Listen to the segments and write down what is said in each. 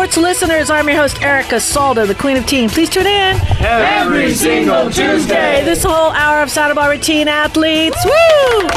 sports listeners. I'm your host, Erica Salda, the queen of teen. Please tune in every single Tuesday. This whole hour of Santa Barbara teen athletes. Woo!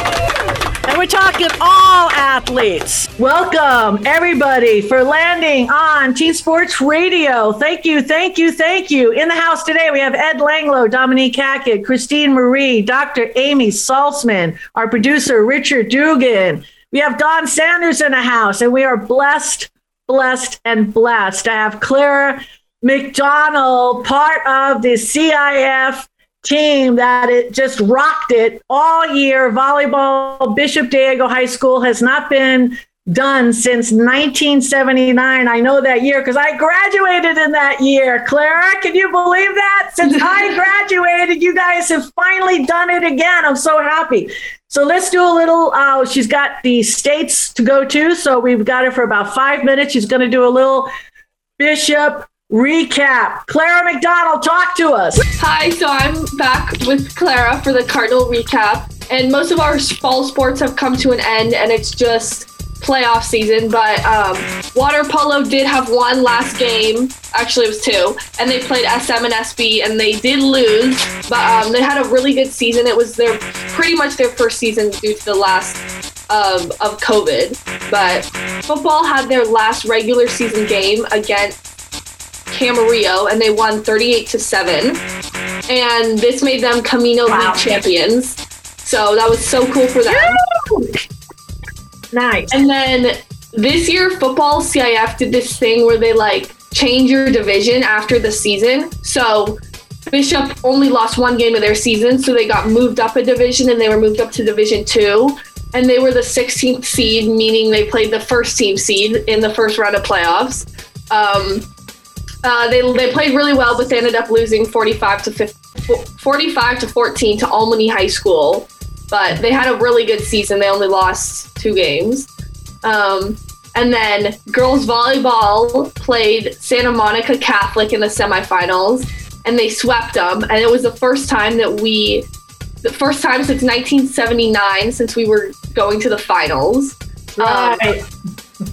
And we're talking all athletes. Welcome, everybody, for landing on Teen Sports Radio. Thank you, thank you, thank you. In the house today, we have Ed Langlo, Dominique Hackett, Christine Marie, Dr. Amy Salzman, our producer, Richard Dugan. We have Don Sanders in the house, and we are blessed, blessed, and blessed I have Clara McDonald, part of the CIF team that it just rocked it all year. Volleyball, Bishop Diego High School has not been done since 1979. I know that year because I graduated in that year. Clara, can you believe that? Since I graduated, you guys have finally done it again. I'm so happy. So let's do a little. Uh, she's got the states to go to. So we've got her for about five minutes. She's going to do a little Bishop recap. Clara McDonald, talk to us. Hi, so I'm back with Clara for the Cardinal recap. And most of our fall sports have come to an end, and it's just playoff season. But um, water polo did have one last game. Actually, it was two, and they played SM and SB, and they did lose. But um, they had a really good season. It was their pretty much their first season due to the last um, of COVID. But football had their last regular season game against Camarillo, and they won 38 to 7. And this made them Camino wow. League champions. So that was so cool for them. Nice. And then this year, football CIF did this thing where they like change your division after the season. So Bishop only lost one game of their season, so they got moved up a division and they were moved up to Division Two. And they were the 16th seed, meaning they played the first team seed in the first round of playoffs. Um, uh, they, they played really well, but they ended up losing 45 to 50, 45 to 14 to Albany High School. But they had a really good season. They only lost two games. Um, and then girls volleyball played Santa Monica Catholic in the semifinals, and they swept them. And it was the first time that we, the first time since 1979 since we were going to the finals. Um, right. Um,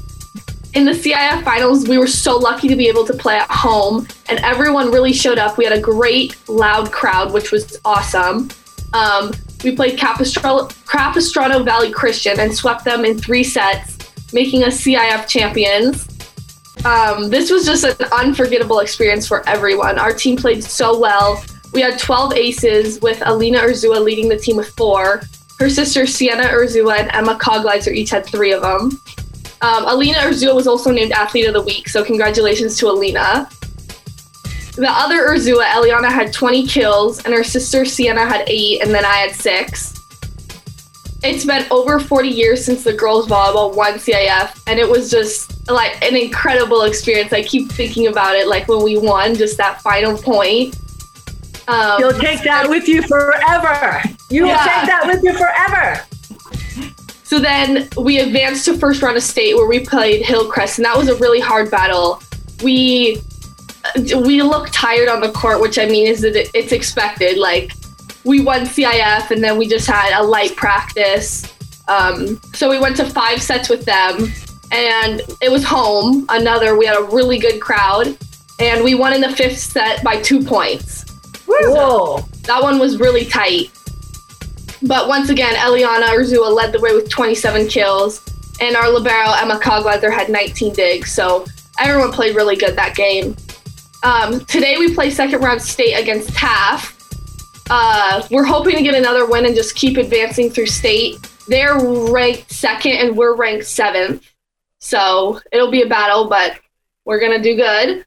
in the CIF finals, we were so lucky to be able to play at home, and everyone really showed up. We had a great, loud crowd, which was awesome. Um, we played Capistrano, Valley Christian and swept them in three sets, making us CIF champions. Um, this was just an unforgettable experience for everyone. Our team played so well. We had 12 aces, with Alina Urzua leading the team with four. Her sister Sienna Urzua and Emma Cogleiser each had three of them. Um, Alina Urzua was also named Athlete of the Week, so congratulations to Alina. The other Urzua, Eliana, had 20 kills, and her sister Sienna had eight, and then I had six. It's been over 40 years since the girls volleyball won CIF, and it was just like an incredible experience. I keep thinking about it, like when we won, just that final point. Um, You'll take that with you forever. You will take that with you forever. So then we advanced to first round of state where we played Hillcrest, and that was a really hard battle. We we look tired on the court, which I mean is that it's expected. Like we won CIF, and then we just had a light practice. Um, so we went to five sets with them, and it was home. Another, we had a really good crowd, and we won in the fifth set by two points. Whoa! So that one was really tight. But once again, Eliana Urzua led the way with 27 kills, and our libero Emma Cogleiser had 19 digs. So everyone played really good that game. Um, today we play second round state against TAF. Uh, we're hoping to get another win and just keep advancing through state. They're ranked second and we're ranked seventh. So it'll be a battle, but we're gonna do good.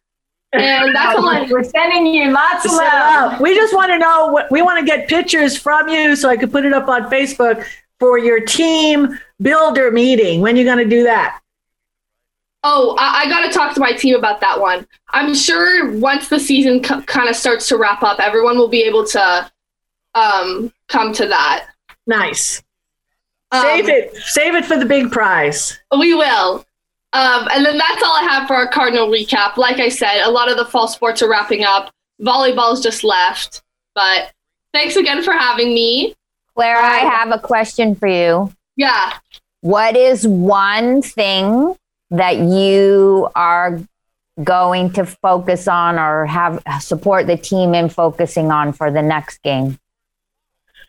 And that's all I, we're sending you lots of love. We just want to know what we want to get pictures from you so I could put it up on Facebook for your team builder meeting. When you going to do that? Oh, I, I got to talk to my team about that one. I'm sure once the season c- kind of starts to wrap up, everyone will be able to um, come to that. Nice. Um, save it. Save it for the big prize. We will. Um, and then that's all I have for our Cardinal recap. Like I said, a lot of the fall sports are wrapping up. Volleyball's just left. But thanks again for having me. Clara, I have a question for you. Yeah. What is one thing that you are going to focus on or have support the team in focusing on for the next game?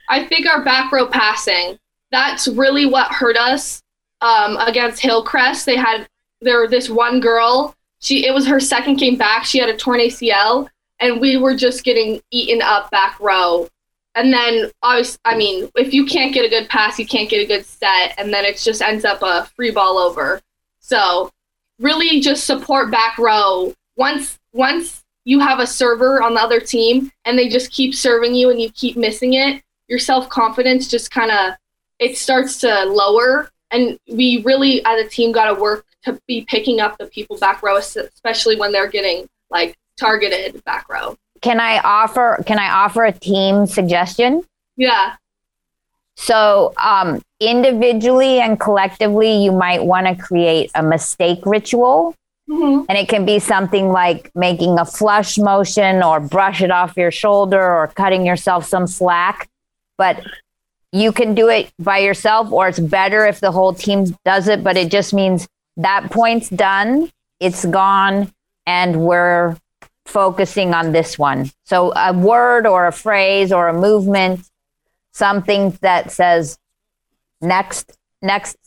I think our back row passing. That's really what hurt us um, against Hillcrest. They had there this one girl. She it was her second game back. She had a torn ACL, and we were just getting eaten up back row. And then was, I mean, if you can't get a good pass, you can't get a good set, and then it just ends up a free ball over. So really just support back row. Once once you have a server on the other team and they just keep serving you and you keep missing it, your self confidence just kind of it starts to lower. And we really, as a team, got to work to be picking up the people back row, especially when they're getting like targeted back row. Can I offer? Can I offer a team suggestion? Yeah. So, um, individually and collectively, you might want to create a mistake ritual. Mm-hmm. And it can be something like making a flush motion or brush it off your shoulder or cutting yourself some slack. But you can do it by yourself, or it's better if the whole team does it. But it just means that point's done, it's gone, and we're focusing on this one. So, a word or a phrase or a movement something that says next, next,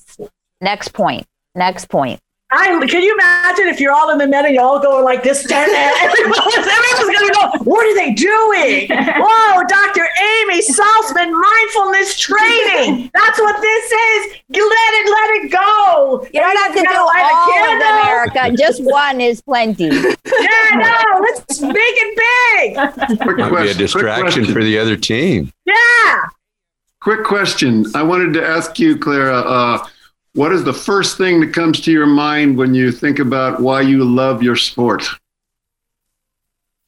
next point, next point. I can you imagine if you're all in the middle, you all going like this, everyone's, everyone's gonna go, what are they doing? Whoa, Dr. Amy Salzman, mindfulness training. That's what this is. Let it, let it go. You don't have to do all of them, Erica. Just one is plenty. yeah, no, let's make it big. Quick question, be a distraction for the other team. Yeah. Quick question. I wanted to ask you, Clara, uh, what is the first thing that comes to your mind when you think about why you love your sport?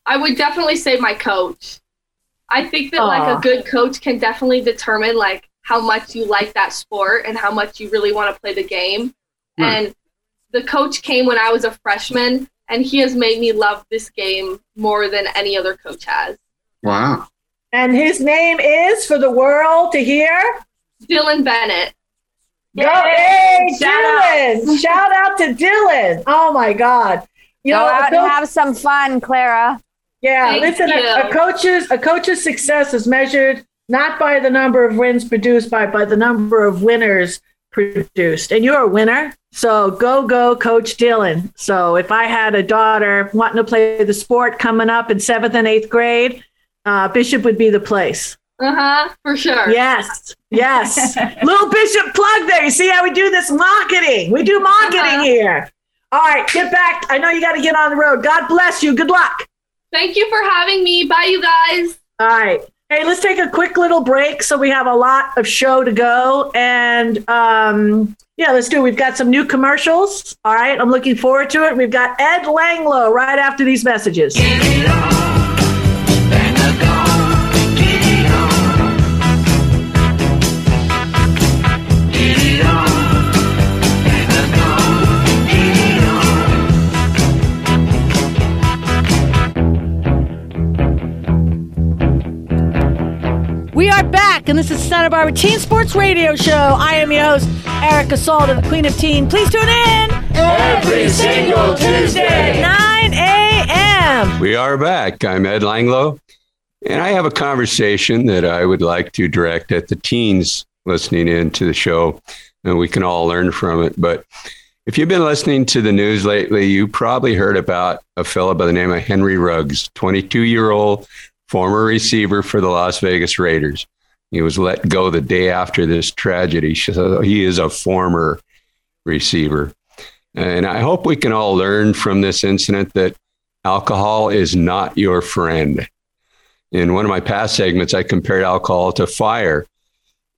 I would definitely say my coach. I think that Aww. like a good coach can definitely determine like how much you like that sport and how much you really want to play the game. Hmm. And the coach came when I was a freshman and he has made me love this game more than any other coach has. Wow. And his name is for the world to hear Dylan Bennett. Go, hey, Shout Dylan! Out. Shout out to Dylan. Oh my God. You Go know, out and have some fun, Clara. Yeah, Thank listen, a, a, coach's a coach's success is measured not by the number of wins produced, by by the number of winners produced. And you're a winner. So go, go, Coach Dylan. So if I had a daughter wanting to play the sport coming up in seventh and eighth grade, uh, Bishop would be the place. Uh huh, for sure. Yes, yes. Little Bishop plug there. You see how we do this marketing? We do marketing uh-huh. here. All right, get back. I know you got to get on the road. God bless you. Good luck. Thank you for having me. Bye, you guys. All right. Hey, let's take a quick little break. So we have a lot of show to go. And um, yeah, let's do it. We've got some new commercials. All right. I'm looking forward to it. We've got Ed Langlo right after these messages. And this is Santa Barbara Teen Sports Radio Show. I am your host, Erica Salda, the Queen of Teen. Please tune in every single Tuesday, 9 a.m. We are back. I'm Ed Langlo, and I have a conversation that I would like to direct at the teens listening in to the show, and we can all learn from it. But if you've been listening to the news lately, you probably heard about a fellow by the name of Henry Ruggs, 22 year old former receiver for the Las Vegas Raiders. He was let go the day after this tragedy. So he is a former receiver. And I hope we can all learn from this incident that alcohol is not your friend. In one of my past segments, I compared alcohol to fire.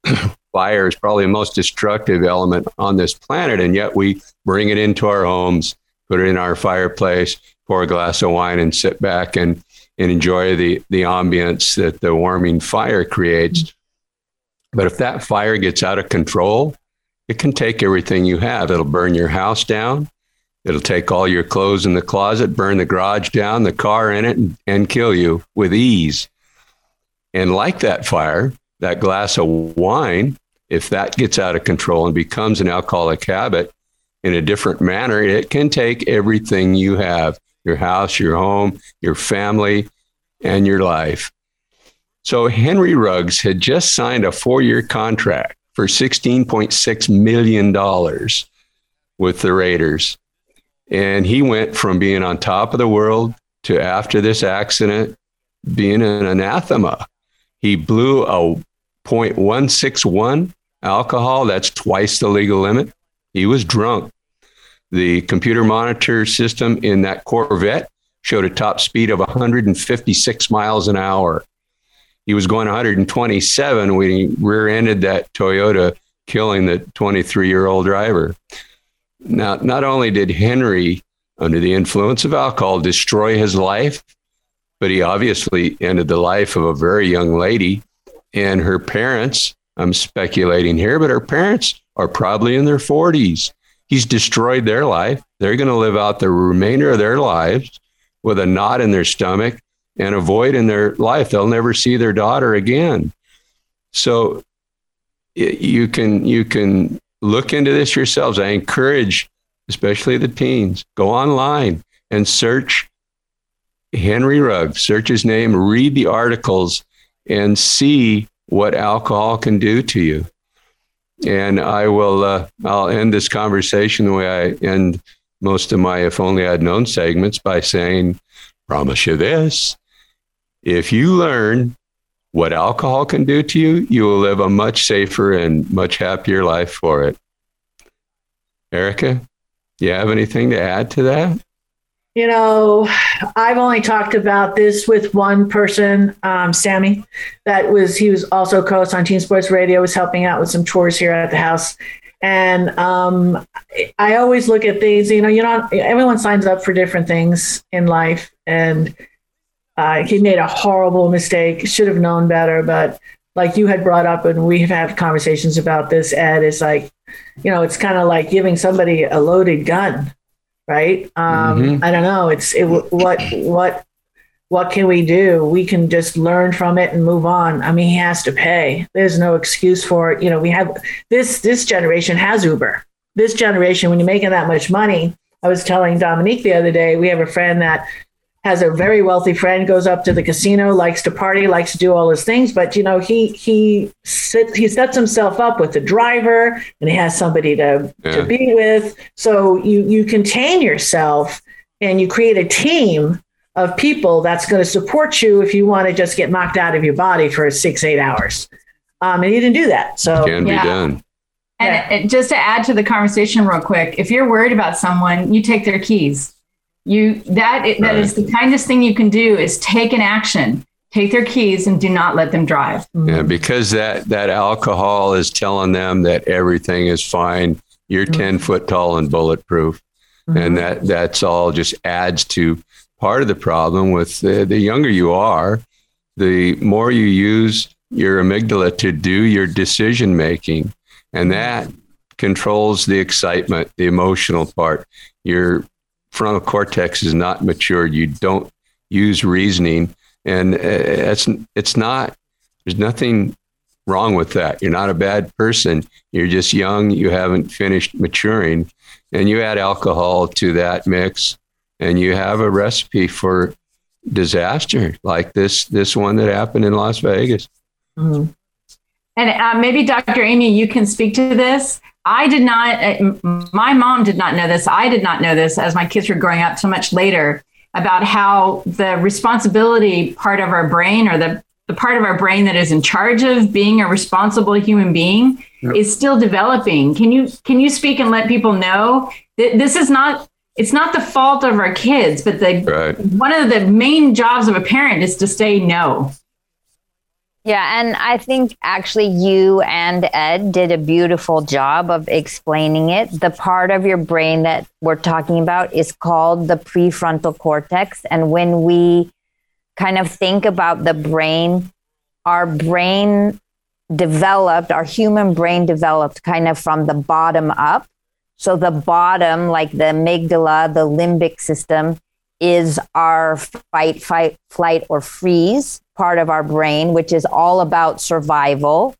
fire is probably the most destructive element on this planet, and yet we bring it into our homes, put it in our fireplace, pour a glass of wine, and sit back and and enjoy the the ambience that the warming fire creates. But if that fire gets out of control, it can take everything you have. It'll burn your house down. It'll take all your clothes in the closet, burn the garage down, the car in it, and, and kill you with ease. And like that fire, that glass of wine, if that gets out of control and becomes an alcoholic habit, in a different manner, it can take everything you have your house, your home, your family, and your life. So Henry Ruggs had just signed a four year contract for $16.6 million with the Raiders. And he went from being on top of the world to after this accident being an anathema. He blew a 0.161 alcohol, that's twice the legal limit. He was drunk. The computer monitor system in that Corvette showed a top speed of 156 miles an hour. He was going 127 when he rear ended that Toyota, killing the 23 year old driver. Now, not only did Henry, under the influence of alcohol, destroy his life, but he obviously ended the life of a very young lady and her parents. I'm speculating here, but her parents are probably in their 40s. He's destroyed their life. They're going to live out the remainder of their lives with a knot in their stomach and a void in their life. They'll never see their daughter again. So you can you can look into this yourselves. I encourage, especially the teens, go online and search Henry Rugg. Search his name, read the articles, and see what alcohol can do to you. And I will uh, I'll end this conversation the way I end most of my if only I'd known segments by saying, promise you this. If you learn what alcohol can do to you, you will live a much safer and much happier life for it. Erica, do you have anything to add to that? You know, I've only talked about this with one person, um, Sammy. That was he was also co-host on Teen Sports Radio. Was helping out with some chores here at the house, and um, I always look at things. You know, you know, everyone signs up for different things in life, and uh, he made a horrible mistake. Should have known better, but like you had brought up, and we've had conversations about this. Ed is like, you know, it's kind of like giving somebody a loaded gun right? Um, mm-hmm. I don't know. It's it, what what what can we do? We can just learn from it and move on. I mean, he has to pay. There's no excuse for it. You know, we have this this generation has Uber. This generation, when you're making that much money, I was telling Dominique the other day, we have a friend that has a very wealthy friend, goes up to the casino, likes to party, likes to do all his things. But you know, he he sits he sets himself up with the driver, and he has somebody to yeah. to be with. So you you contain yourself, and you create a team of people that's going to support you if you want to just get knocked out of your body for six eight hours. Um, and he didn't do that. So can yeah. be done. And yeah. just to add to the conversation real quick, if you're worried about someone, you take their keys you that right. that is the kindest thing you can do is take an action take their keys and do not let them drive yeah because that that alcohol is telling them that everything is fine you're mm-hmm. 10 foot tall and bulletproof mm-hmm. and that that's all just adds to part of the problem with the, the younger you are the more you use your amygdala to do your decision making and that controls the excitement the emotional part your frontal cortex is not matured. You don't use reasoning, and uh, it's it's not. There's nothing wrong with that. You're not a bad person. You're just young. You haven't finished maturing, and you add alcohol to that mix, and you have a recipe for disaster like this this one that happened in Las Vegas. Mm-hmm. And uh, maybe Dr. Amy, you can speak to this. I did not, uh, my mom did not know this. I did not know this as my kids were growing up so much later about how the responsibility part of our brain or the, the part of our brain that is in charge of being a responsible human being yep. is still developing. Can you, can you speak and let people know that this is not, it's not the fault of our kids, but the, right. one of the main jobs of a parent is to say no. Yeah, and I think actually you and Ed did a beautiful job of explaining it. The part of your brain that we're talking about is called the prefrontal cortex. And when we kind of think about the brain, our brain developed, our human brain developed kind of from the bottom up. So the bottom, like the amygdala, the limbic system, is our fight, fight, flight, or freeze part of our brain, which is all about survival.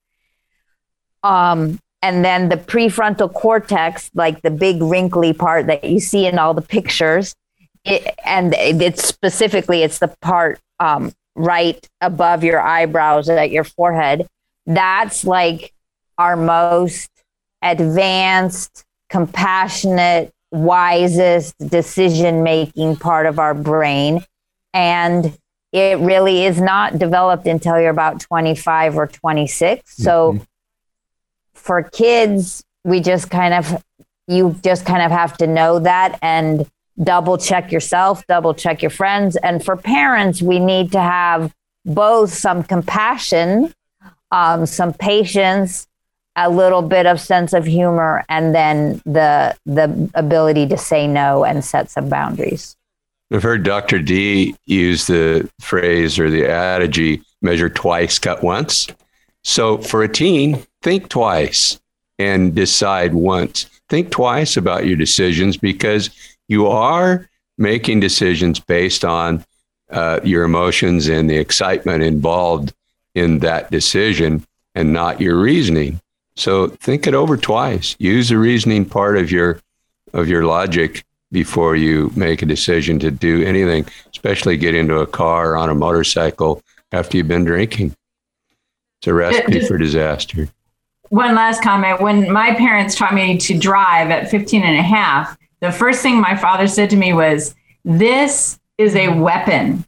Um, and then the prefrontal cortex, like the big wrinkly part that you see in all the pictures, it, and it's specifically it's the part um, right above your eyebrows at your forehead. That's like our most advanced, compassionate, wisest decision making part of our brain. And it really is not developed until you're about 25 or 26. So mm-hmm. for kids, we just kind of, you just kind of have to know that and double check yourself, double check your friends. And for parents, we need to have both some compassion, um, some patience, a little bit of sense of humor, and then the the ability to say no and set some boundaries. I've heard Dr. D use the phrase or the adage measure twice, cut once. So for a teen, think twice and decide once. Think twice about your decisions because you are making decisions based on uh, your emotions and the excitement involved in that decision and not your reasoning. So think it over twice. Use the reasoning part of your of your logic before you make a decision to do anything, especially get into a car or on a motorcycle after you've been drinking. It's a recipe Just for disaster. One last comment. When my parents taught me to drive at 15 and a half, the first thing my father said to me was, This is a weapon.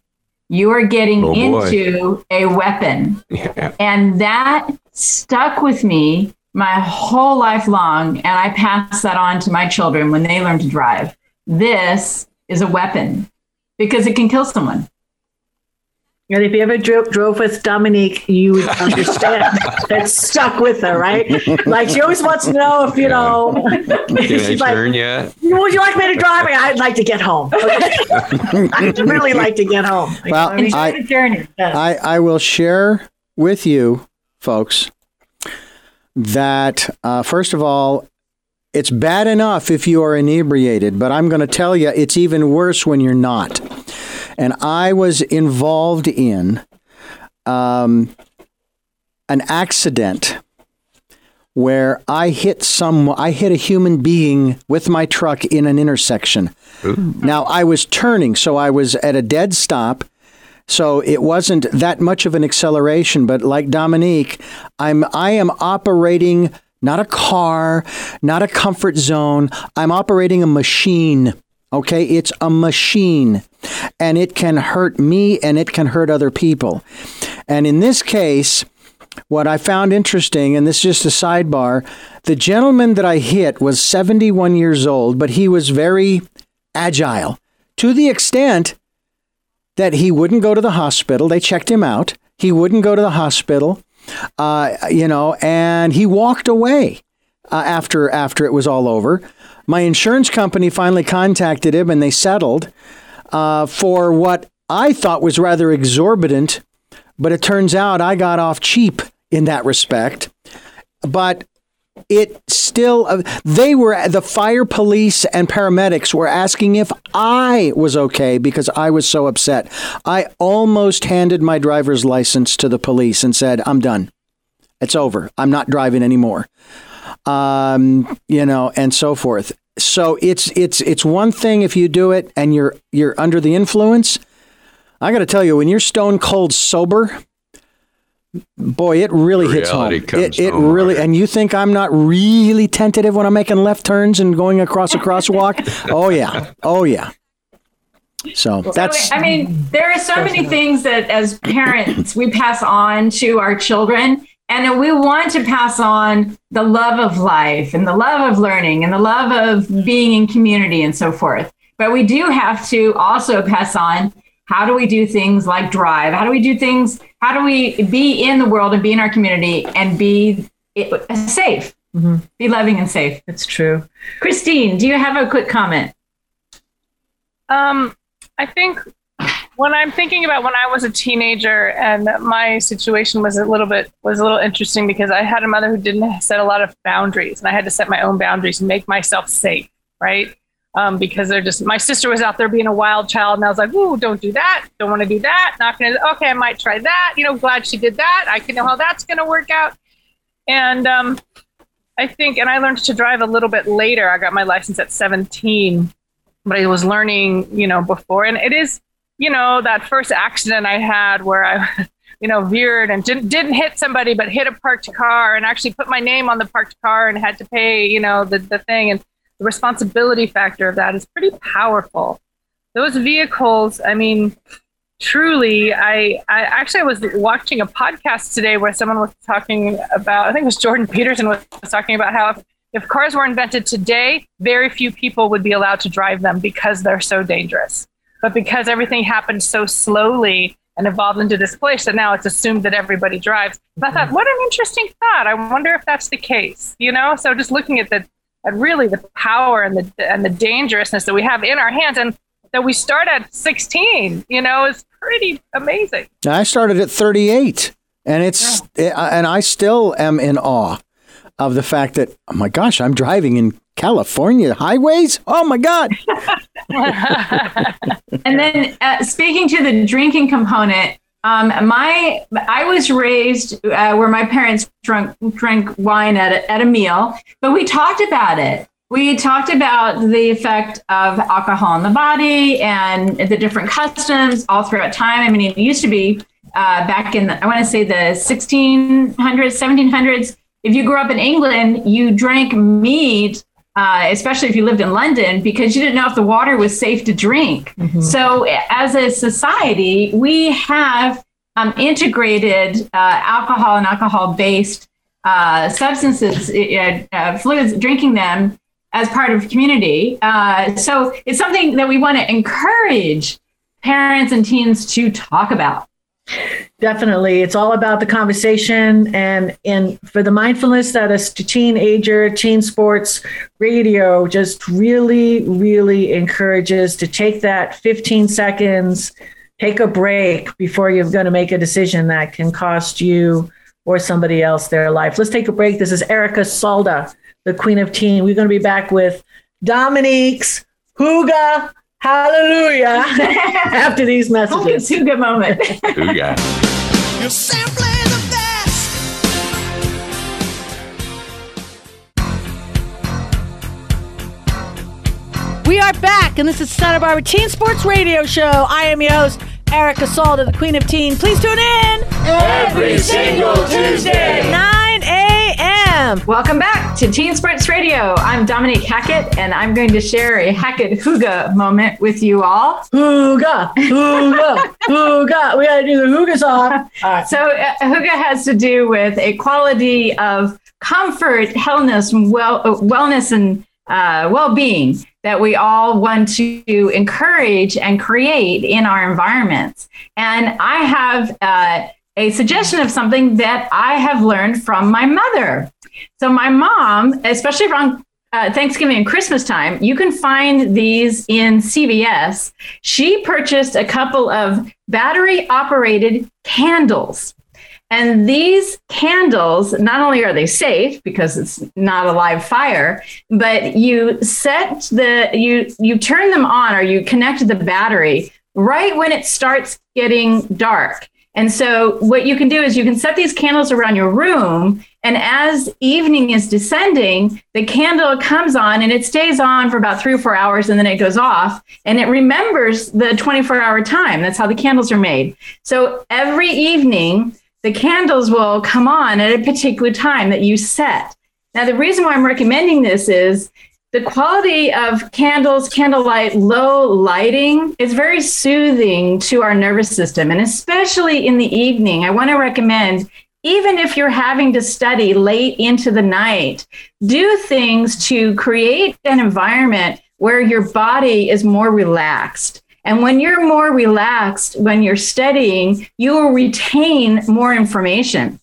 You are getting oh into a weapon. Yeah. And that stuck with me my whole life long. And I pass that on to my children when they learn to drive this is a weapon because it can kill someone. And if you ever drove, drove with Dominique, you would understand that stuck with her, right? Like she always wants to know if you know. she's like, turn yet? Would you like me to drive? I'd like to get home. I'd really like to get home. Well, I, the journey. Yes. I, I will share with you, folks, that uh, first of all, it's bad enough if you are inebriated, but I'm going to tell you it's even worse when you're not. And I was involved in um, an accident where I hit some I hit a human being with my truck in an intersection. Ooh. Now I was turning, so I was at a dead stop. So it wasn't that much of an acceleration, but like Dominique, I'm I am operating not a car, not a comfort zone. I'm operating a machine. Okay, it's a machine and it can hurt me and it can hurt other people. And in this case, what I found interesting, and this is just a sidebar, the gentleman that I hit was 71 years old, but he was very agile to the extent that he wouldn't go to the hospital. They checked him out. He wouldn't go to the hospital uh, you know, and he walked away uh, after after it was all over. My insurance company finally contacted him, and they settled uh, for what I thought was rather exorbitant, but it turns out I got off cheap in that respect. But it still uh, they were the fire police and paramedics were asking if I was okay because I was so upset. I almost handed my driver's license to the police and said, "I'm done. It's over. I'm not driving anymore." Um, you know, and so forth. So it's it's it's one thing if you do it and you're you're under the influence. I got to tell you, when you're stone cold sober, Boy, it really hits home. It, it really, and you think I'm not really tentative when I'm making left turns and going across a crosswalk? oh yeah, oh yeah. So that's. I mean, there are so many things that as parents we pass on to our children, and we want to pass on the love of life and the love of learning and the love of being in community and so forth. But we do have to also pass on how do we do things like drive? How do we do things? How do we be in the world and be in our community and be safe? Mm-hmm. Be loving and safe. That's true. Christine, do you have a quick comment? Um, I think when I'm thinking about when I was a teenager and my situation was a little bit was a little interesting because I had a mother who didn't set a lot of boundaries and I had to set my own boundaries and make myself safe, right? Um, because they're just my sister was out there being a wild child and I was like, ooh, don't do that, don't want to do that, not gonna okay, I might try that, you know, glad she did that. I can know how that's gonna work out. And um, I think, and I learned to drive a little bit later. I got my license at 17, but I was learning, you know, before. And it is, you know, that first accident I had where I, you know, veered and didn't, didn't hit somebody, but hit a parked car and actually put my name on the parked car and had to pay, you know, the, the thing. And the responsibility factor of that is pretty powerful. Those vehicles, I mean, truly I, I actually was watching a podcast today where someone was talking about i think it was jordan peterson was talking about how if, if cars were invented today very few people would be allowed to drive them because they're so dangerous. But because everything happened so slowly and evolved into this place that now it's assumed that everybody drives. I thought mm-hmm. what an interesting thought. I wonder if that's the case you know? So just looking at the at really the power and the and the dangerousness that we have in our hands and that we start at 16 you know is pretty amazing. I started at 38 and it's yeah. and i still am in awe of the fact that oh my gosh i'm driving in california highways? Oh my god! And then uh, speaking to the drinking component um, my I was raised uh, where my parents drunk drank wine at a, at a meal, but we talked about it we talked about the effect of alcohol on the body and the different customs all throughout time. I mean, it used to be uh, back in, the, I want to say the 1600s, 1700s. If you grew up in England, you drank mead, uh, especially if you lived in London, because you didn't know if the water was safe to drink. Mm-hmm. So, as a society, we have um, integrated uh, alcohol and alcohol based uh, substances, uh, uh, fluids, drinking them as part of community. Uh, so it's something that we want to encourage parents and teens to talk about. Definitely. It's all about the conversation and and for the mindfulness that a teenager, teen sports radio just really, really encourages to take that 15 seconds, take a break before you're going to make a decision that can cost you or somebody else their life. Let's take a break. This is Erica Salda the Queen of Teen. We're going to be back with Dominique's Hygge Hallelujah after these messages. Hygge moment. Hygge. You're simply the best. We are back, and this is Santa Barbara Teen Sports Radio Show. I am your host, Erica Salda, the Queen of Teen. Please tune in every single Tuesday, 9 a.m. Welcome back to Teen Sports Radio. I'm Dominique Hackett, and I'm going to share a Hackett Hygge moment with you all. Hygge, Hygge, Hygge. We got to do the Hygge song. Right. So, uh, Hygge has to do with a quality of comfort, wellness, well, uh, wellness, and uh, well-being that we all want to encourage and create in our environments. And I have uh, a suggestion of something that I have learned from my mother. So my mom, especially around uh, Thanksgiving and Christmas time, you can find these in CVS. She purchased a couple of battery operated candles. And these candles, not only are they safe because it's not a live fire, but you set the you you turn them on or you connect the battery right when it starts getting dark. And so what you can do is you can set these candles around your room and as evening is descending, the candle comes on and it stays on for about 3 or 4 hours and then it goes off and it remembers the 24-hour time. That's how the candles are made. So every evening the candles will come on at a particular time that you set. Now, the reason why I'm recommending this is the quality of candles, candlelight, low lighting is very soothing to our nervous system. And especially in the evening, I want to recommend, even if you're having to study late into the night, do things to create an environment where your body is more relaxed. And when you're more relaxed, when you're studying, you will retain more information.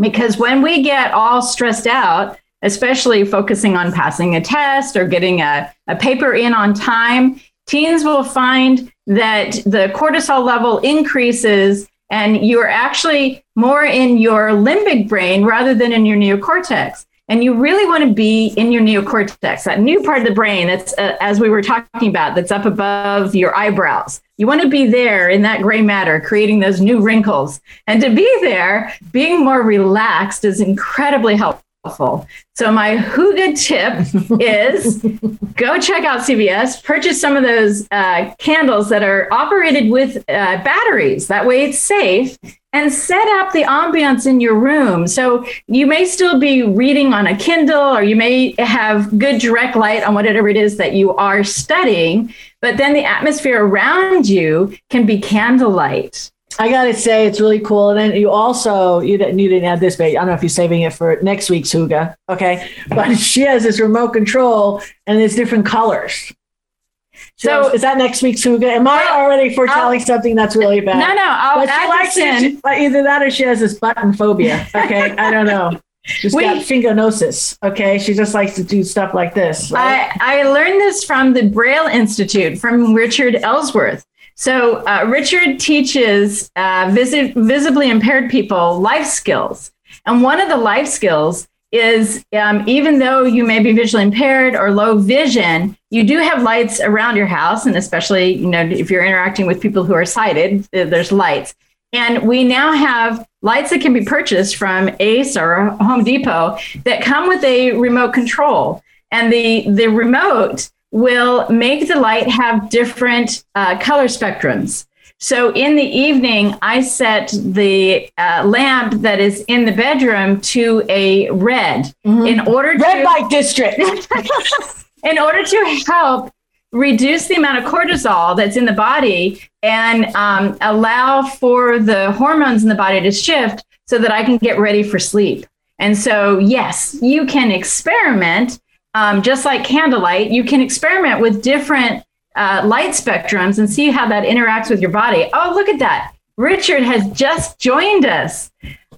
Because when we get all stressed out, especially focusing on passing a test or getting a, a paper in on time, teens will find that the cortisol level increases and you're actually more in your limbic brain rather than in your neocortex. And you really want to be in your neocortex, that new part of the brain that's, uh, as we were talking about, that's up above your eyebrows. You want to be there in that gray matter, creating those new wrinkles. And to be there, being more relaxed is incredibly helpful helpful. So my Hygge tip is go check out CVS, purchase some of those uh, candles that are operated with uh, batteries. That way it's safe and set up the ambiance in your room. So you may still be reading on a Kindle or you may have good direct light on whatever it is that you are studying, but then the atmosphere around you can be candlelight. I gotta say, it's really cool. And then you also you didn't you didn't add this, but I don't know if you're saving it for next week's Hygge. Okay, but she has this remote control and it's different colors. So, so is that next week's Hygge? Am I already foretelling I'll, something that's really bad? No, no. I'll but add this in. either that or she has this button phobia. Okay, I don't know. She's we, got fingernosis. Okay, she just likes to do stuff like this. Right? I, I learned this from the Braille Institute from Richard Ellsworth. So uh, Richard teaches uh, visi- visibly impaired people life skills, and one of the life skills is um, even though you may be visually impaired or low vision, you do have lights around your house, and especially you know if you're interacting with people who are sighted, there's lights. And we now have lights that can be purchased from Ace or Home Depot that come with a remote control, and the the remote will make the light have different uh, color spectrums. So in the evening, I set the uh, lamp that is in the bedroom to a red mm-hmm. in order to red light district. in order to help reduce the amount of cortisol that's in the body and um, allow for the hormones in the body to shift so that I can get ready for sleep. And so, yes, you can experiment um, just like candlelight, you can experiment with different uh, light spectrums and see how that interacts with your body. Oh, look at that. Richard has just joined us.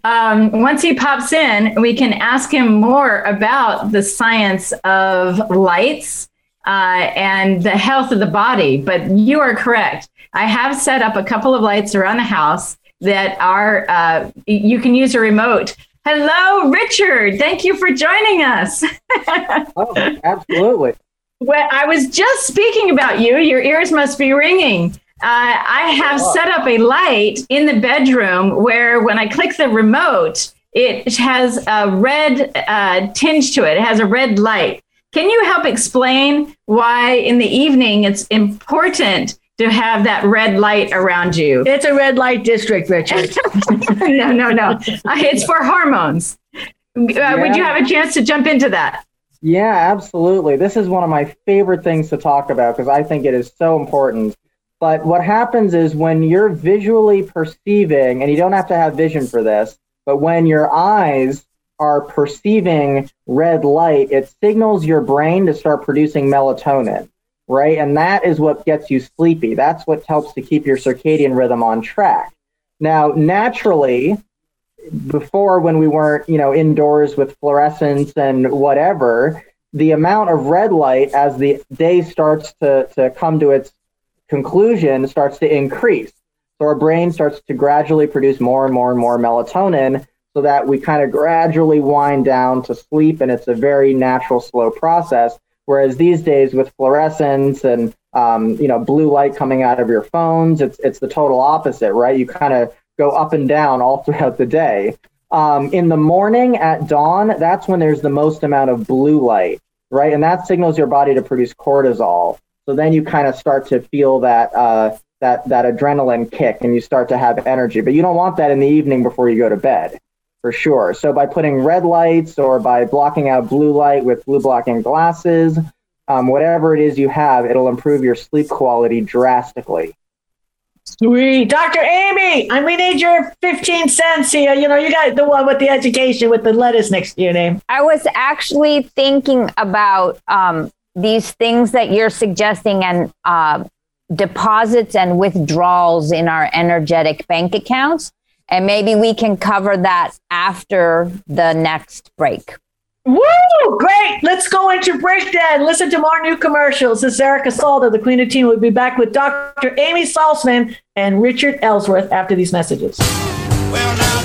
Um, once he pops in, we can ask him more about the science of lights uh, and the health of the body. But you are correct. I have set up a couple of lights around the house that are, uh, you can use a remote Hello, Richard. Thank you for joining us. oh, absolutely. Well, I was just speaking about you. Your ears must be ringing. Uh, I have oh. set up a light in the bedroom where when I click the remote, it has a red uh, tinge to it. It has a red light. Can you help explain why in the evening it's important to have that red light around you. It's a red light district, Richard. no, no, no. It's for hormones. Uh, yeah. Would you have a chance to jump into that? Yeah, absolutely. This is one of my favorite things to talk about because I think it is so important. But what happens is when you're visually perceiving, and you don't have to have vision for this, but when your eyes are perceiving red light, it signals your brain to start producing melatonin right? And that is what gets you sleepy. That's what helps to keep your circadian rhythm on track. Now, naturally, before when we weren't, you know, indoors with fluorescence and whatever, the amount of red light as the day starts to, to come to its conclusion starts to increase. So our brain starts to gradually produce more and more and more melatonin so that we kind of gradually wind down to sleep. And it's a very natural, slow process. Whereas these days with fluorescence and um, you know blue light coming out of your phones, it's it's the total opposite, right? You kind of go up and down all throughout the day. Um, in the morning at dawn, that's when there's the most amount of blue light, right? And that signals your body to produce cortisol. So then you kind of start to feel that uh, that that adrenaline kick, and you start to have energy. But you don't want that in the evening before you go to bed for sure. So by putting red lights or by blocking out blue light with blue blocking glasses, um, whatever it is you have, it'll improve your sleep quality drastically. Sweet. Dr. Amy, I we need your 15 cents here. You know, you got the one with the education with the letters next to your name. I was actually thinking about um, these things that you're suggesting and uh, deposits and withdrawals in our energetic bank accounts. And maybe we can cover that after the next break. Woo! Great. Let's go into break then. Listen to more new commercials. This is Erica Salda, the Queen of Teen. We'll be back with Dr. Amy Salzman and Richard Ellsworth after these messages. Well,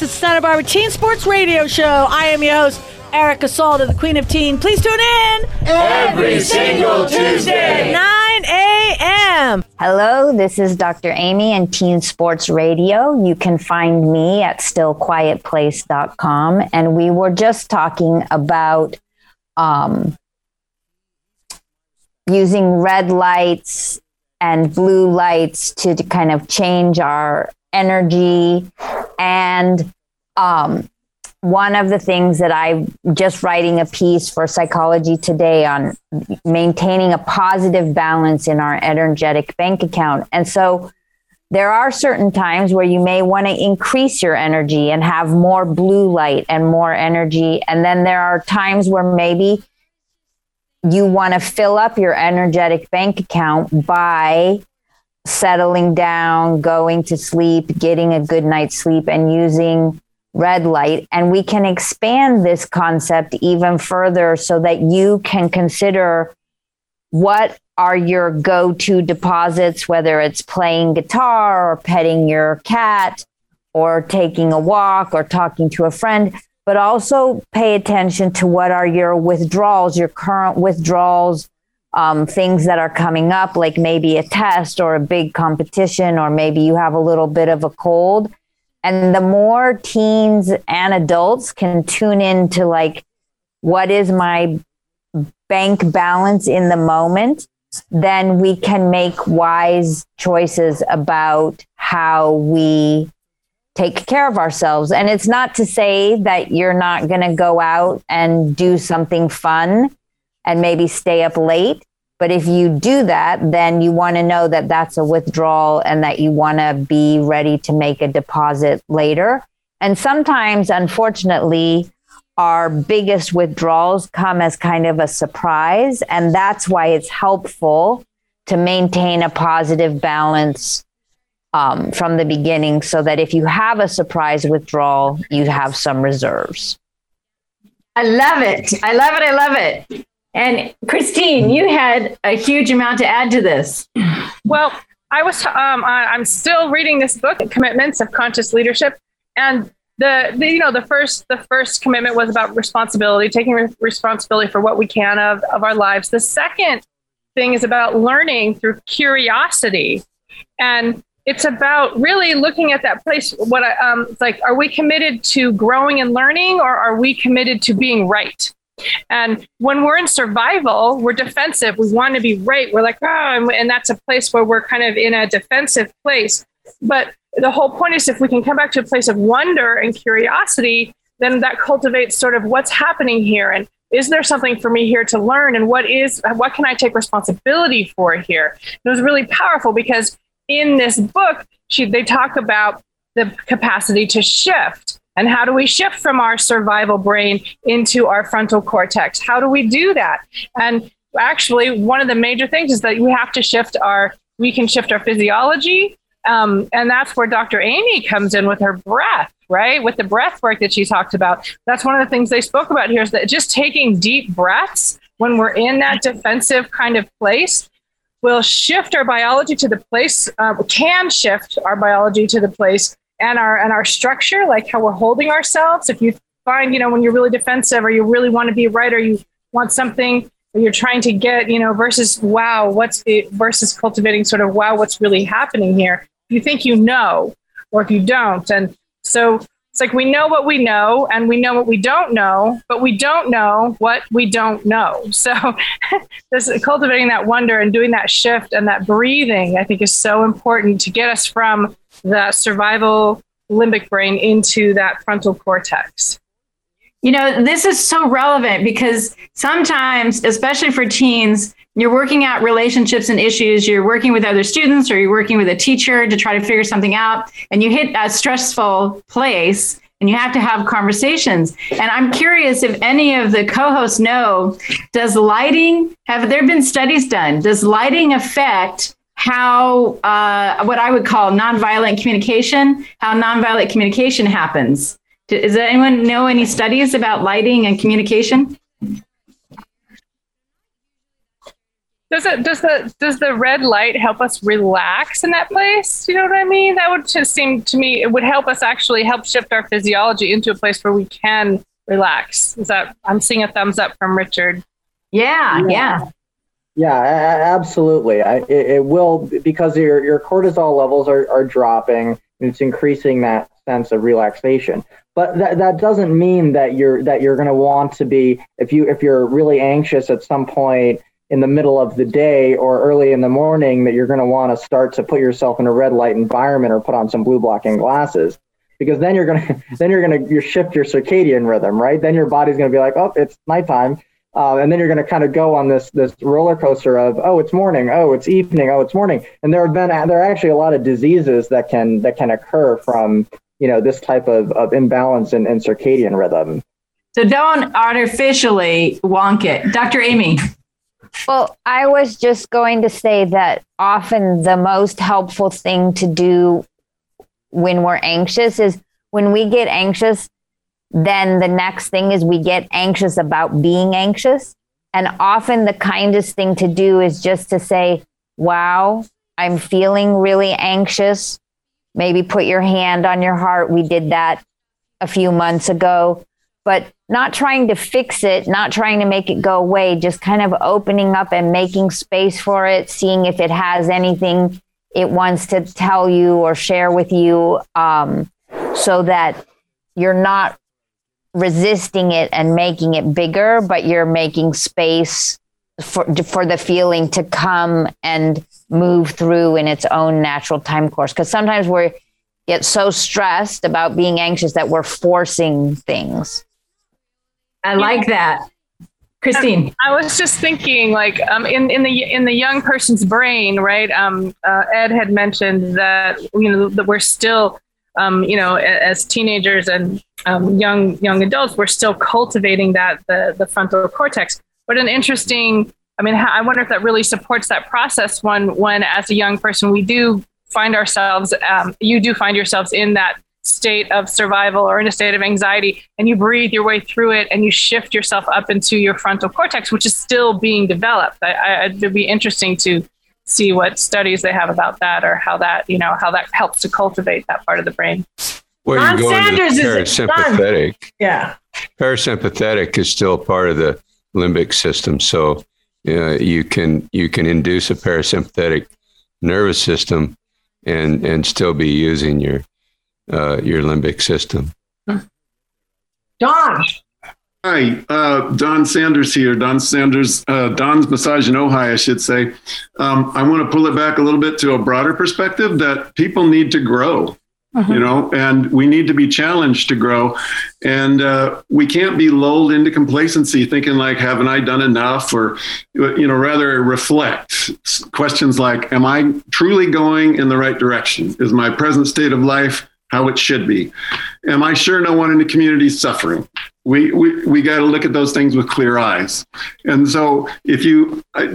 back, and this is Santa Barbara Teen Sports Radio Show. I am your host, Erica Salda, the Queen of Teen. Please tune in Every single Tuesday. 9 a.m. Hello, this is Dr. Amy and Teen Sports Radio. You can find me at stillquietplace.com. And we were just talking about um, using red lights and blue lights to, to kind of change our energy. And um, one of the things that I'm just writing a piece for Psychology Today on maintaining a positive balance in our energetic bank account. And so there are certain times where you may want to increase your energy and have more blue light and more energy. And then there are times where maybe you want to fill up your energetic bank account by settling down, going to sleep, getting a good night's sleep, and using red light. And we can expand this concept even further so that you can consider what are your go to deposits, whether it's playing guitar or petting your cat or taking a walk or talking to a friend. But also pay attention to what are your withdrawals, your current withdrawals, um, things that are coming up, like maybe a test or a big competition, or maybe you have a little bit of a cold and the more teens and adults can tune into like, what is my bank balance in the moment, then we can make wise choices about how we take care of ourselves. And it's not to say that you're not going to go out and do something fun and maybe stay up late. But if you do that, then you want to know that that's a withdrawal and that you want to be ready to make a deposit later. And sometimes, unfortunately, our biggest withdrawals come as kind of a surprise. And that's why it's helpful to maintain a positive balance um, from the beginning so that if you have a surprise withdrawal, you have some reserves. I love it. I love it. I love it. And Christine, you had a huge amount to add to this. Well, I was um, I, am still reading this book, Commitments of Conscious Leadership, and the, the, you know the first the first commitment was about responsibility, taking re- responsibility for what we can of of our lives. The second thing is about learning through curiosity, and it's about really looking at that place. What I, um, it's like, are we committed to growing and learning, or are we committed to being right? And when we're in survival, we're defensive. We want to be right. We're like, oh, and that's a place where we're kind of in a defensive place. But the whole point is if we can come back to a place of wonder and curiosity, then that cultivates sort of what's happening here and is there something for me here to learn and what is what can I take responsibility for here? It was really powerful because in this book, she, they talk about the capacity to shift and how do we shift from our survival brain into our frontal cortex? How do we do that? And actually, one of the major things is that we have to shift our, we can shift our physiology. Um, and that's where Dr. Amy comes in with her breath, right? With the breath work that she talked about. That's one of the things they spoke about here is that just taking deep breaths when we're in that defensive kind of place will shift our biology to the place, uh, can shift our biology to the place and our and our structure, like how we're holding ourselves. If you find, you know, when you're really defensive or you really want to be right or you want something or you're trying to get, you know, versus wow, what's the versus cultivating sort of wow, what's really happening here. You think you know, or if you don't. And so it's like we know what we know and we know what we don't know, but we don't know what we don't know. So this cultivating that wonder and doing that shift and that breathing, I think is so important to get us from the survival limbic brain into that frontal cortex. You know, this is so relevant because sometimes, especially for teens, you're working out relationships and issues, you're working with other students or you're working with a teacher to try to figure something out, and you hit a stressful place and you have to have conversations. And I'm curious if any of the co hosts know does lighting, have there been studies done? Does lighting affect how uh, what I would call nonviolent communication, how nonviolent communication happens. Does anyone know any studies about lighting and communication? Does it does the does the red light help us relax in that place? You know what I mean? That would just seem to me it would help us actually help shift our physiology into a place where we can relax. Is that I'm seeing a thumbs up from Richard. Yeah, yeah. Yeah, absolutely. I, it, it, will because your your cortisol levels are, are dropping and it's increasing that sense of relaxation. But that, that doesn't mean that you're that you're going to want to be if you if you're really anxious at some point in the middle of the day or early in the morning that you're going to want to start to put yourself in a red light environment or put on some blue blocking glasses. Because then you're going to then you're going to you shift your circadian rhythm right? Then your body's going to be like oh it's nighttime. Uh, and then you're going to kind of go on this this roller coaster of oh it's morning. Oh it's evening. Oh it's morning. And there have been there are actually a lot of diseases that can that can occur from you know this type of, of imbalance in, in circadian rhythm. So don't artificially wonk it. Dr amy well, I was just going to say that often the most helpful thing to do when we're anxious is when we get anxious, then the next thing is we get anxious about being anxious. And often the kindest thing to do is just to say, Wow, I'm feeling really anxious. Maybe put your hand on your heart. We did that a few months ago but not trying to fix it, not trying to make it go away, just kind of opening up and making space for it, seeing if it has anything it wants to tell you or share with you, um, so that you're not resisting it and making it bigger, but you're making space for for the feeling to come and move through in its own natural time course. Because sometimes we get so stressed about being anxious that we're forcing things. I like that. Christine. I was just thinking, like, um, in in the in the young person's brain, right? Um, uh, Ed had mentioned that you know that we're still, um, you know, as teenagers and um, young young adults, we're still cultivating that the the frontal cortex. But an interesting, I mean, I wonder if that really supports that process. When when as a young person, we do find ourselves, um, you do find yourselves in that state of survival or in a state of anxiety and you breathe your way through it and you shift yourself up into your frontal cortex which is still being developed. I, I, it'd be interesting to see what studies they have about that or how that you know how that helps to cultivate that part of the brain. Well Ron you go Sanders into the parasympathetic. Yeah. Parasympathetic is still part of the limbic system so uh, you can you can induce a parasympathetic nervous system and and still be using your uh, your limbic system. Don. Hi, uh, Don Sanders here. Don Sanders, uh, Don's Massage in Ojai, I should say. Um, I want to pull it back a little bit to a broader perspective that people need to grow. Uh-huh. You know, and we need to be challenged to grow, and uh, we can't be lulled into complacency, thinking like, "Haven't I done enough?" Or, you know, rather reflect questions like, "Am I truly going in the right direction? Is my present state of life how it should be. Am I sure no one in the community is suffering? We, we, we got to look at those things with clear eyes. And so, if you, I,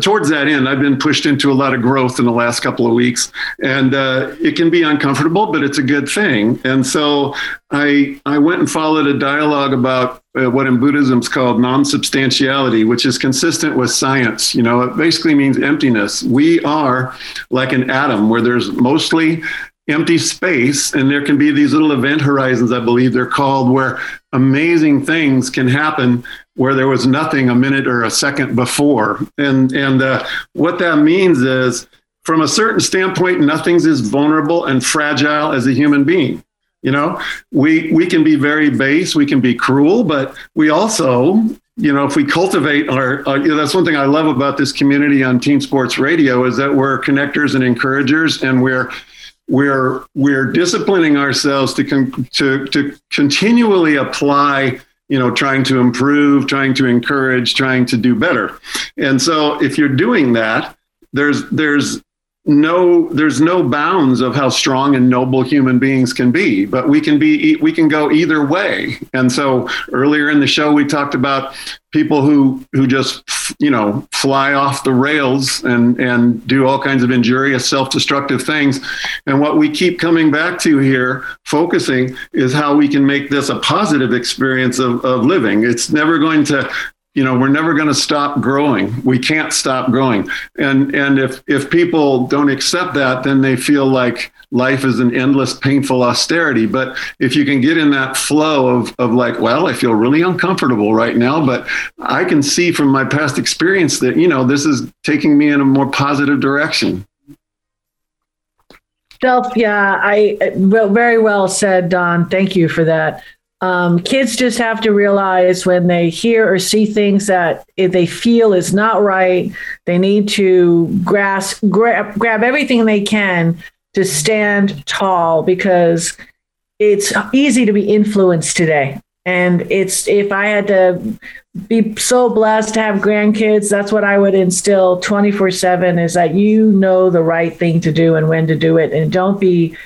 towards that end, I've been pushed into a lot of growth in the last couple of weeks, and uh, it can be uncomfortable, but it's a good thing. And so, I, I went and followed a dialogue about uh, what in Buddhism is called non-substantiality, which is consistent with science. You know, it basically means emptiness. We are like an atom where there's mostly empty space and there can be these little event horizons i believe they're called where amazing things can happen where there was nothing a minute or a second before. And and uh, what that means is from a certain standpoint nothing's as vulnerable and fragile as a human being. You know we we can be very base we can be cruel but we also you know if we cultivate our uh, you know, that's one thing i love about this community on teen sports radio is that we're connectors and encouragers and we're we're we're disciplining ourselves to con- to to continually apply you know trying to improve trying to encourage trying to do better. And so if you're doing that there's there's no there's no bounds of how strong and noble human beings can be but we can be we can go either way. And so earlier in the show we talked about people who who just you know fly off the rails and and do all kinds of injurious self-destructive things. And what we keep coming back to here focusing is how we can make this a positive experience of, of living. It's never going to you know we're never going to stop growing we can't stop growing and and if if people don't accept that then they feel like life is an endless painful austerity but if you can get in that flow of of like well i feel really uncomfortable right now but i can see from my past experience that you know this is taking me in a more positive direction Self, yeah, I well, very well said, Don. Thank you for that. Um, kids just have to realize when they hear or see things that they feel is not right, they need to grasp, grab, grab everything they can to stand tall because it's easy to be influenced today. And it's if I had to be so blessed to have grandkids, that's what I would instill 24 7 is that you know the right thing to do and when to do it. And don't be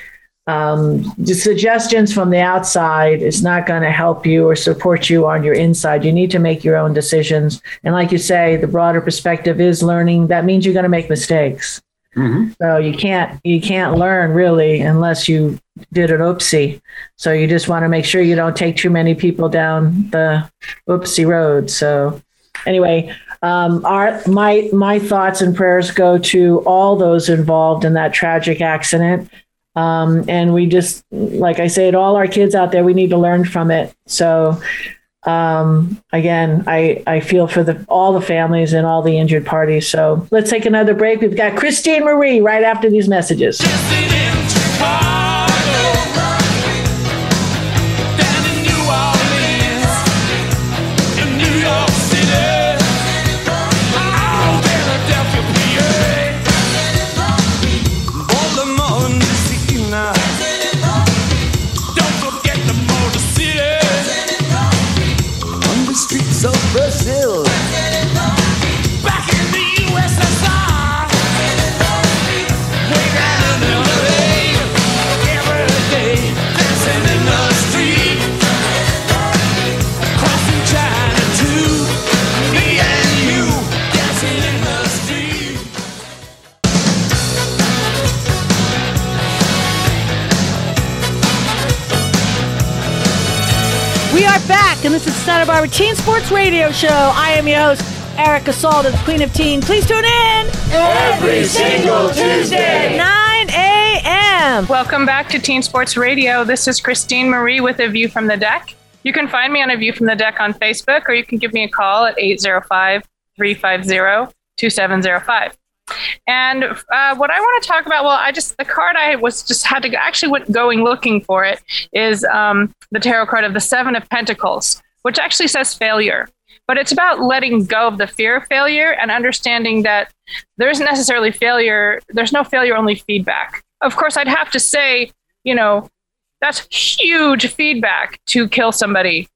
um, the suggestions from the outside is not going to help you or support you on your inside. You need to make your own decisions. And like you say, the broader perspective is learning. That means you're going to make mistakes. Mm-hmm. So you can't you can't learn really unless you did an oopsie. So you just want to make sure you don't take too many people down the oopsie road. So anyway, um, our my my thoughts and prayers go to all those involved in that tragic accident. Um, and we just, like I said, all our kids out there, we need to learn from it. So, um, again, I, I feel for the all the families and all the injured parties. So let's take another break. We've got Christine Marie right after these messages. Barbara Teen Sports Radio Show. I am your host, Erica Salda, the Queen of Teen. Please tune in every single Tuesday, 9 a.m. Welcome back to Teen Sports Radio. This is Christine Marie with A View from the Deck. You can find me on A View from the Deck on Facebook, or you can give me a call at 805 350 2705. And uh, what I want to talk about, well, I just the card I was just had to actually went going looking for it is um, the tarot card of the Seven of Pentacles, which actually says failure. But it's about letting go of the fear of failure and understanding that there isn't necessarily failure. There's no failure, only feedback. Of course, I'd have to say, you know, that's huge feedback to kill somebody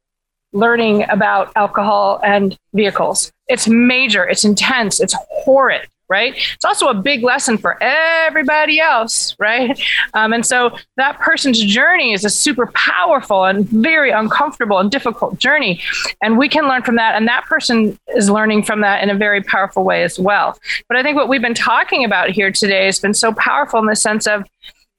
learning about alcohol and vehicles. It's major, it's intense, it's horrid right? It's also a big lesson for everybody else, right? Um, and so that person's journey is a super powerful and very uncomfortable and difficult journey. And we can learn from that. And that person is learning from that in a very powerful way as well. But I think what we've been talking about here today has been so powerful in the sense of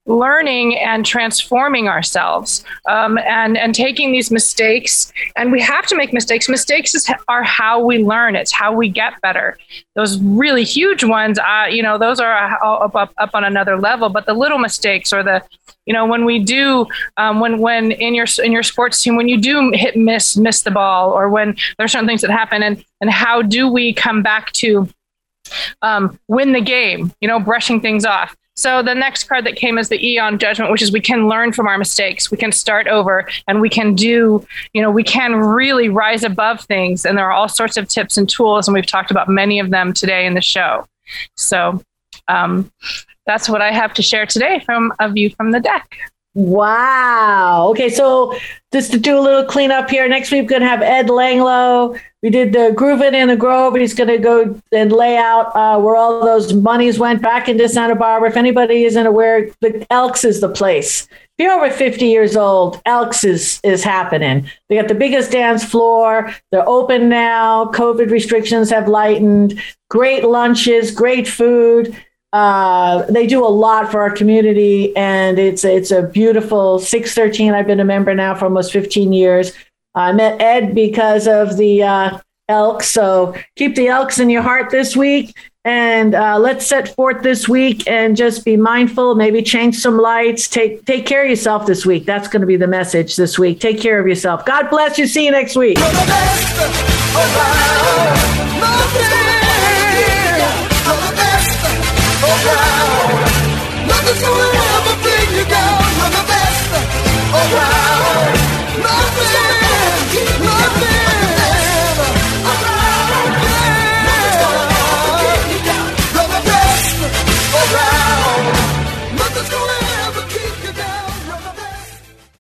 learning and transforming ourselves um, and and taking these mistakes. And we have to make mistakes. Mistakes is, are how we learn. It's how we get better. Those really huge ones uh, you know those are up, up, up on another level. But the little mistakes or the you know when we do um, when when in your in your sports team when you do hit miss miss the ball or when there's certain things that happen and and how do we come back to um, win the game you know brushing things off so the next card that came is the Eon Judgment, which is we can learn from our mistakes. We can start over and we can do, you know, we can really rise above things. And there are all sorts of tips and tools, and we've talked about many of them today in the show. So um, that's what I have to share today from A View from the Deck. Wow. Okay, so just to do a little cleanup here, next week we're going to have Ed Langlo. We did the Groove It in the Grove. He's going to go and lay out uh, where all those monies went back into Santa Barbara. If anybody isn't aware, the Elks is the place. If you're over 50 years old, Elks is, is happening. They got the biggest dance floor. They're open now. COVID restrictions have lightened. Great lunches, great food. Uh, they do a lot for our community, and it's it's a beautiful 613. I've been a member now for almost 15 years. I met Ed because of the uh, Elks, so keep the Elks in your heart this week, and uh, let's set forth this week and just be mindful. Maybe change some lights. Take take care of yourself this week. That's going to be the message this week. Take care of yourself. God bless you. See you next week. down. Nothing's gonna ever bring you down. I'm the best oh, around.